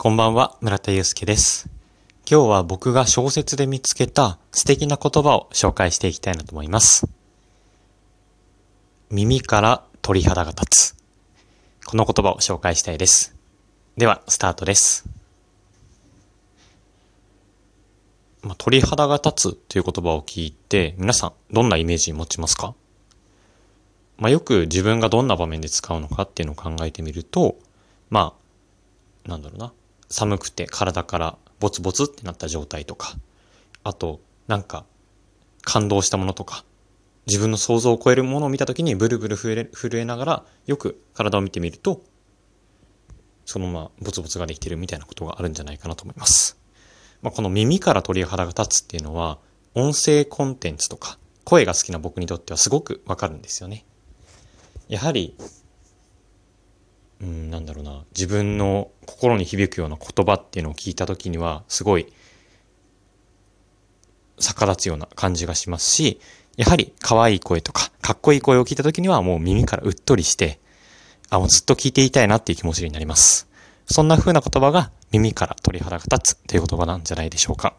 こんばんは、村田祐介です。今日は僕が小説で見つけた素敵な言葉を紹介していきたいなと思います。耳から鳥肌が立つ。この言葉を紹介したいです。では、スタートです。まあ、鳥肌が立つという言葉を聞いて、皆さんどんなイメージ持ちますか？まあ、よく自分がどんな場面で使うのかっていうのを考えてみると、まあ、なんだろうな。寒くて体からボツボツってなった状態とか、あと、なんか、感動したものとか、自分の想像を超えるものを見たときにブルブル震え震えながら、よく体を見てみると、そのままボツボツができてるみたいなことがあるんじゃないかなと思います。まあ、この耳から鳥肌が立つっていうのは、音声コンテンツとか、声が好きな僕にとってはすごくわかるんですよね。やはり、自分の心に響くような言葉っていうのを聞いたときには、すごい、逆立つような感じがしますし、やはり可愛い声とか、かっこいい声を聞いたときにはもう耳からうっとりして、あ、もうずっと聞いていたいなっていう気持ちになります。そんな風な言葉が耳から鳥肌が立つという言葉なんじゃないでしょうか。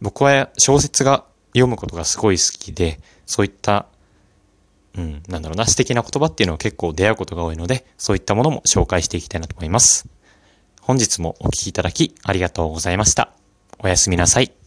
僕は小説が読むことがすごい好きで、そういったうん、なんだろうな、素敵な言葉っていうのは結構出会うことが多いので、そういったものも紹介していきたいなと思います。本日もお聴きいただきありがとうございました。おやすみなさい。